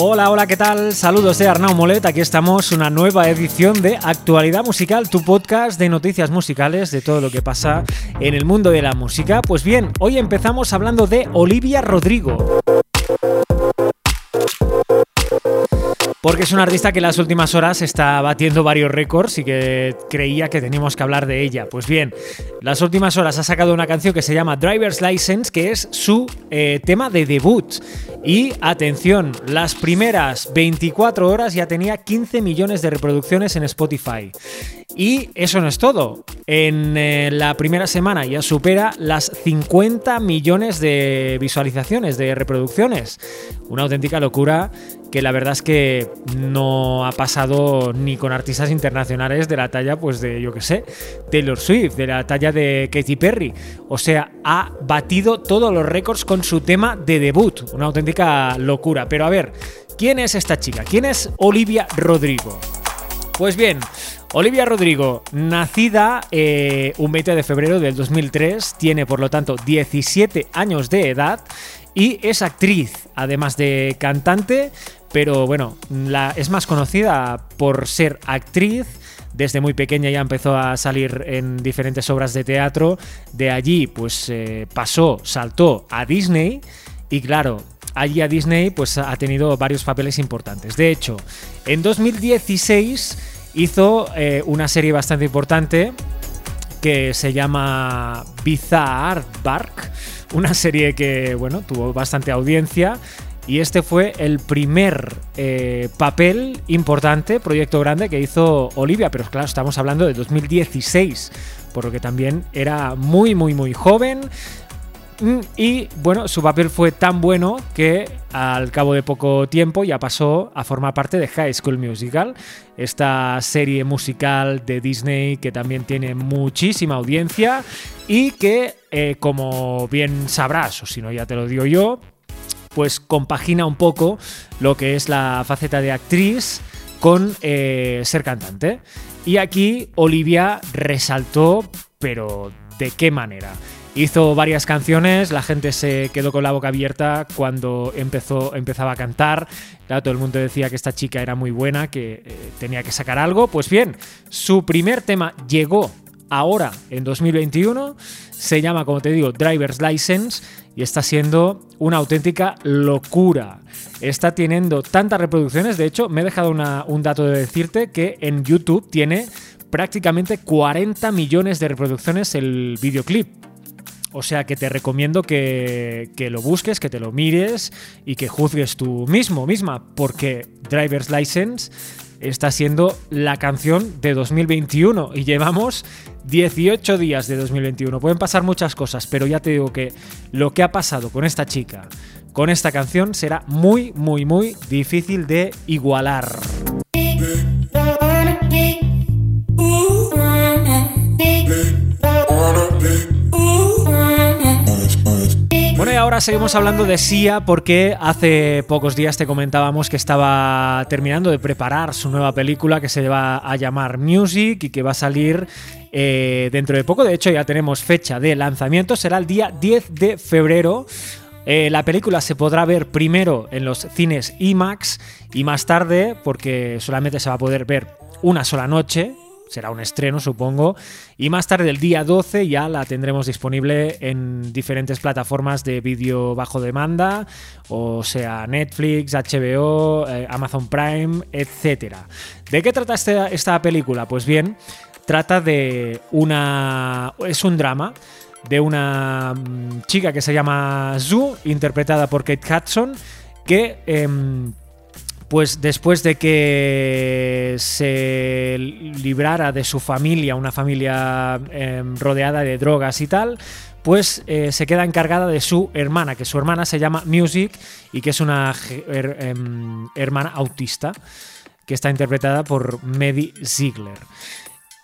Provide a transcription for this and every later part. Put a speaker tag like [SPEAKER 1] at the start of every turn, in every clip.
[SPEAKER 1] Hola, hola, ¿qué tal? Saludos de Arnau Molet. Aquí estamos, una nueva edición de Actualidad Musical, tu podcast de noticias musicales de todo lo que pasa en el mundo de la música. Pues bien, hoy empezamos hablando de Olivia Rodrigo. Porque es una artista que en las últimas horas está batiendo varios récords y que creía que teníamos que hablar de ella. Pues bien, las últimas horas ha sacado una canción que se llama Driver's License, que es su eh, tema de debut. Y atención, las primeras 24 horas ya tenía 15 millones de reproducciones en Spotify. Y eso no es todo. En eh, la primera semana ya supera las 50 millones de visualizaciones, de reproducciones. Una auténtica locura que la verdad es que no ha pasado ni con artistas internacionales de la talla, pues de, yo que sé, Taylor Swift, de la talla de Katy Perry. O sea, ha batido todos los récords con su tema de debut. Una auténtica locura. Pero a ver, ¿quién es esta chica? ¿Quién es Olivia Rodrigo? Pues bien, Olivia Rodrigo, nacida eh, un 20 de febrero del 2003, tiene por lo tanto 17 años de edad y es actriz, además de cantante, pero bueno, la, es más conocida por ser actriz. Desde muy pequeña ya empezó a salir en diferentes obras de teatro. De allí, pues eh, pasó, saltó a Disney. Y claro, allí a Disney pues ha tenido varios papeles importantes. De hecho, en 2016 hizo eh, una serie bastante importante que se llama Bizarre Bark, una serie que bueno, tuvo bastante audiencia y este fue el primer eh, papel importante, proyecto grande que hizo Olivia, pero claro, estamos hablando de 2016, por lo que también era muy, muy, muy joven. Mm, y bueno, su papel fue tan bueno que al cabo de poco tiempo ya pasó a formar parte de High School Musical, esta serie musical de Disney que también tiene muchísima audiencia y que, eh, como bien sabrás, o si no ya te lo digo yo, pues compagina un poco lo que es la faceta de actriz con eh, ser cantante. Y aquí Olivia resaltó, pero ¿de qué manera? Hizo varias canciones, la gente se quedó con la boca abierta cuando empezó, empezaba a cantar. todo el mundo decía que esta chica era muy buena, que eh, tenía que sacar algo. Pues bien, su primer tema llegó ahora, en 2021. Se llama, como te digo, Driver's License y está siendo una auténtica locura. Está teniendo tantas reproducciones, de hecho, me he dejado un dato de decirte que en YouTube tiene prácticamente 40 millones de reproducciones el videoclip. O sea que te recomiendo que, que, lo busques, que te lo mires y que juzgues tú mismo, misma, porque Driver's License está siendo la canción de 2021 y llevamos 18 días de 2021. Pueden pasar muchas cosas, pero ya te digo que lo que ha pasado con esta chica, con esta canción, será muy, muy, muy difícil de igualar. Ahora seguimos hablando de Sia porque hace pocos días te comentábamos que estaba terminando de preparar su nueva película que se va a llamar Music y que va a salir eh, dentro de poco. De hecho, ya tenemos fecha de lanzamiento, será el día 10 de febrero. Eh, la película se podrá ver primero en los cines IMAX y más tarde, porque solamente se va a poder ver una sola noche, será un estreno, supongo. Y más tarde, el día 12, ya la tendremos disponible en diferentes plataformas de vídeo bajo demanda, o sea, Netflix, HBO, eh, Amazon Prime, etc. ¿De qué trata esta, esta película? Pues bien, trata de una. Es un drama de una mm, chica que se llama Zoo, interpretada por Kate Hudson, que. Em, pues después de que se librara de su familia, una familia em, rodeada de drogas y tal, pues eh, se queda encargada de su hermana, que su hermana se llama Music y que es una em, hermana autista, que está interpretada por Medi Ziegler.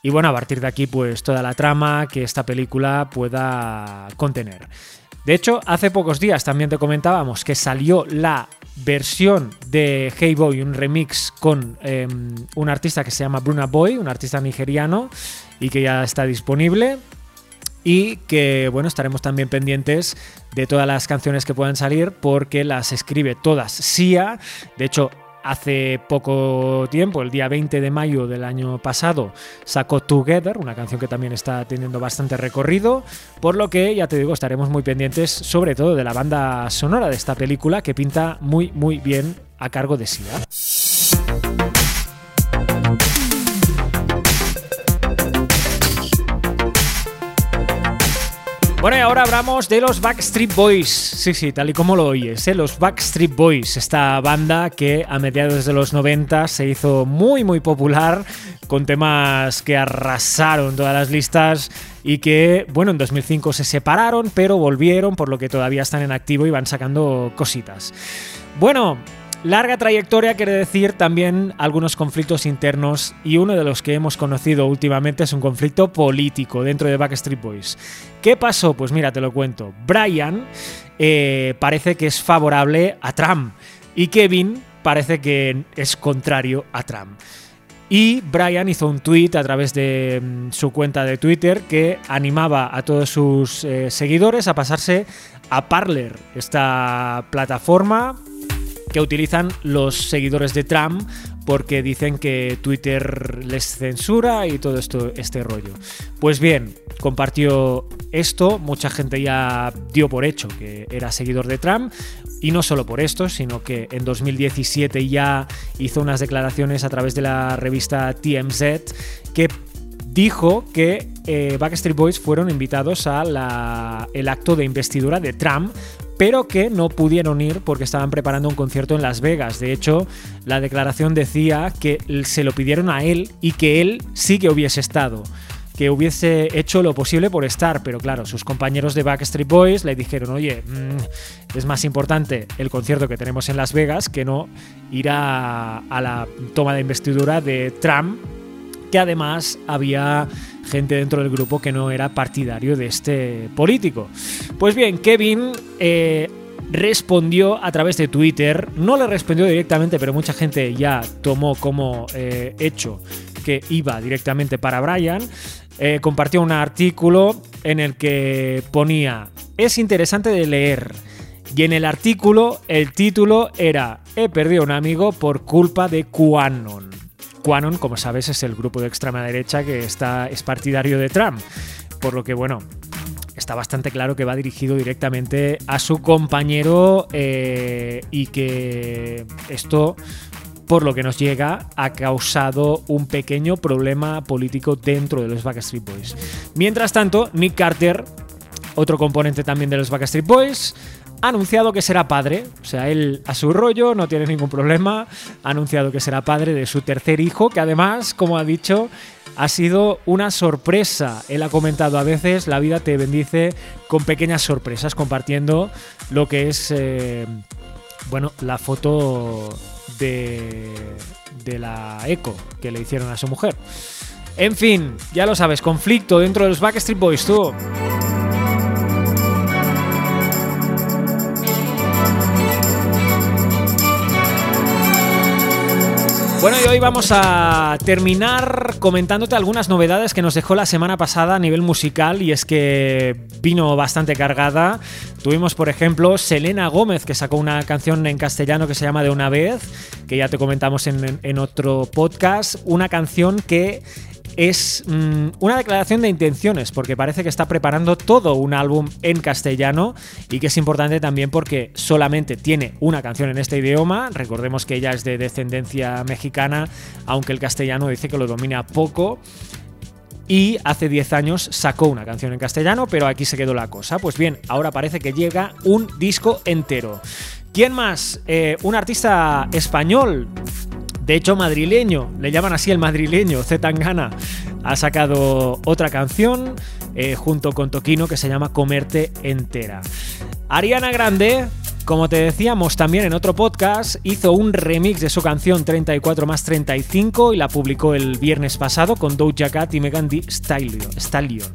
[SPEAKER 1] Y bueno, a partir de aquí, pues toda la trama que esta película pueda contener. De hecho, hace pocos días también te comentábamos que salió la versión de Hey Boy, un remix con em, un artista que se llama Bruna Boy, un artista nigeriano, y que ya está disponible. y que bueno, estaremos también pendientes de todas las canciones que puedan salir porque las escribe todas Sia. De hecho, hace poco tiempo, el día 20 de mayo del año pasado, sacó Together, una canción que también está teniendo bastante recorrido, por lo que ya te digo, estaremos muy pendientes sobre todo de la banda sonora de esta película que pinta muy muy bien a cargo de Sia. Bueno, y ahora hablamos de los Backstreet Boys. Sí, sí, tal y como lo oyes, ¿eh? los Backstreet Boys, esta banda que a mediados de los 90 se hizo muy, muy popular con temas que arrasaron todas las listas y que, bueno, en 2005 se separaron, pero volvieron, por lo que todavía están en activo y van sacando cositas. Bueno, Larga trayectoria quiere decir también algunos conflictos internos y uno de los que hemos conocido últimamente es un conflicto político dentro de Backstreet Boys. ¿Qué pasó? Pues mira, te lo cuento. Brian eh, parece que es favorable a Trump y Kevin parece que es contrario a Trump. Y Brian hizo un tweet a través de mm, su cuenta de Twitter que animaba a todos sus eh, seguidores a pasarse a Parler, esta plataforma que utilizan los seguidores de Trump porque dicen que Twitter les censura y todo esto, este rollo. Pues bien, compartió esto, mucha gente ya dio por hecho que era seguidor de Trump, y no solo por esto, sino que en 2017 ya hizo unas declaraciones a través de la revista TMZ que dijo que eh, Backstreet Boys fueron invitados al acto de investidura de Trump pero que no pudieron ir porque estaban preparando un concierto en Las Vegas. De hecho, la declaración decía que se lo pidieron a él y que él sí que hubiese estado que hubiese hecho lo posible por estar, pero claro, sus compañeros de Backstreet Boys le dijeron, oye, mm, es más importante el concierto que tenemos en Las Vegas que no ir a, a la toma de investidura de Trump, que además había gente dentro del grupo que no era partidario de este político. Pues bien, Kevin eh, respondió a través de Twitter, no le respondió directamente, pero mucha gente ya tomó como eh, hecho que iba directamente para Brian. Eh, compartió un artículo en el que ponía, es interesante de leer. Y en el artículo el título era He perdido un amigo por culpa de QAnon. QAnon, como sabes, es el grupo de extrema derecha que está, es partidario de Trump. Por lo que, bueno, está bastante claro que va dirigido directamente a su compañero eh, y que esto, por lo que nos llega, ha causado un pequeño problema político dentro de los Backstreet Boys. Mientras tanto, Nick Carter, otro componente también de los Backstreet Boys, ha anunciado que será padre, o sea, él a su rollo, no tiene ningún problema, ha anunciado que será padre de su tercer hijo, que además, como ha dicho, ha sido una sorpresa. Él ha comentado a veces, la vida te bendice con pequeñas sorpresas, compartiendo lo que es, eh, bueno, la foto de, de la eco que le hicieron a su mujer. En fin, ya lo sabes, conflicto dentro de los Backstreet Boys, tú. Bueno, y hoy vamos a terminar comentándote algunas novedades que nos dejó la semana pasada a nivel musical y es que vino bastante cargada. Tuvimos, por ejemplo, Selena Gómez, que sacó una canción en castellano que se llama De una vez, que ya te comentamos en, en otro podcast, una canción que es mm, una declaración de intenciones, porque parece que está preparando todo un álbum en castellano y que es importante también porque solamente tiene una canción en este idioma. Recordemos que ella es de descendencia mexicana, aunque el castellano dice que lo domina poco. Y hace 10 años sacó una canción en castellano, pero aquí se quedó la cosa. Pues bien, ahora parece que llega un disco entero. ¿Quién más? Eh, un artista español de hecho, madrileño, le llaman así el madrileño, Zetangana, ha sacado otra canción eh, junto con Toquino que se llama Comerte entera. Ariana Grande, como te decíamos también en otro podcast, hizo un remix de su canción 34 más 35 y la publicó el viernes pasado con Doja Cat y Megan Thee Stallion.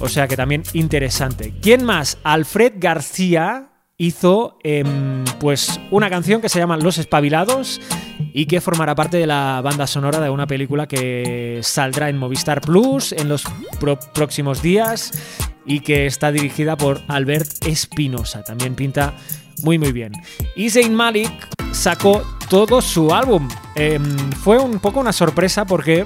[SPEAKER 1] O sea que también interesante. ¿Quién más? Alfred García hizo em, pues una canción que se llama Los Espabilados y que formará parte de la banda sonora de una película que saldrá en Movistar Plus en los próximos días y que está dirigida por Albert Espinosa. También pinta muy muy bien. Y Zayn Malik sacó todo su álbum. Em, fue un poco una sorpresa porque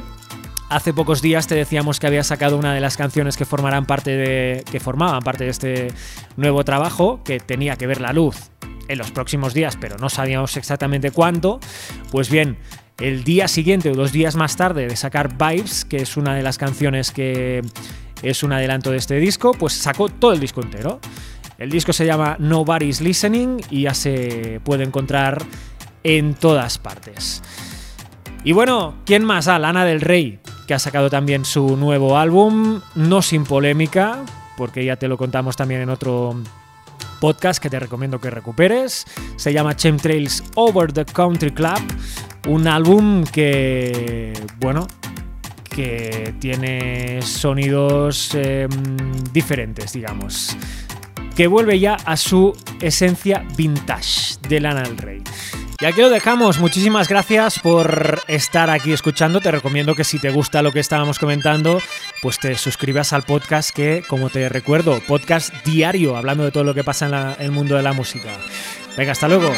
[SPEAKER 1] hace pocos días te decíamos que había sacado una de las canciones que formarán parte de. que formaban parte de este nuevo trabajo, que tenía que ver la luz en los próximos días, pero no sabíamos exactamente cuánto. Pues bien, el día siguiente o dos días más tarde de sacar Vibes, que es una de las canciones que es un adelanto de este disco, pues sacó todo el disco entero. El disco se llama Nobody's Listening y ya se puede encontrar en todas partes. Y bueno, ¿quién más? Ah, Lana del Rey, que ha sacado también su nuevo álbum, no sin polémica, porque ya te lo contamos también en otro podcast que te recomiendo que recuperes. Se llama Chemtrails Over the Country Club, un álbum que, bueno, que tiene sonidos em, diferentes, digamos que vuelve ya a su esencia vintage de Lana del Rey. Y aquí lo dejamos. Muchísimas gracias por estar aquí escuchando. Te recomiendo que si te gusta lo que estábamos comentando, pues te suscribas al podcast que, como te recuerdo, podcast diario hablando de todo lo que pasa en, el mundo de la música. Venga, hasta luego.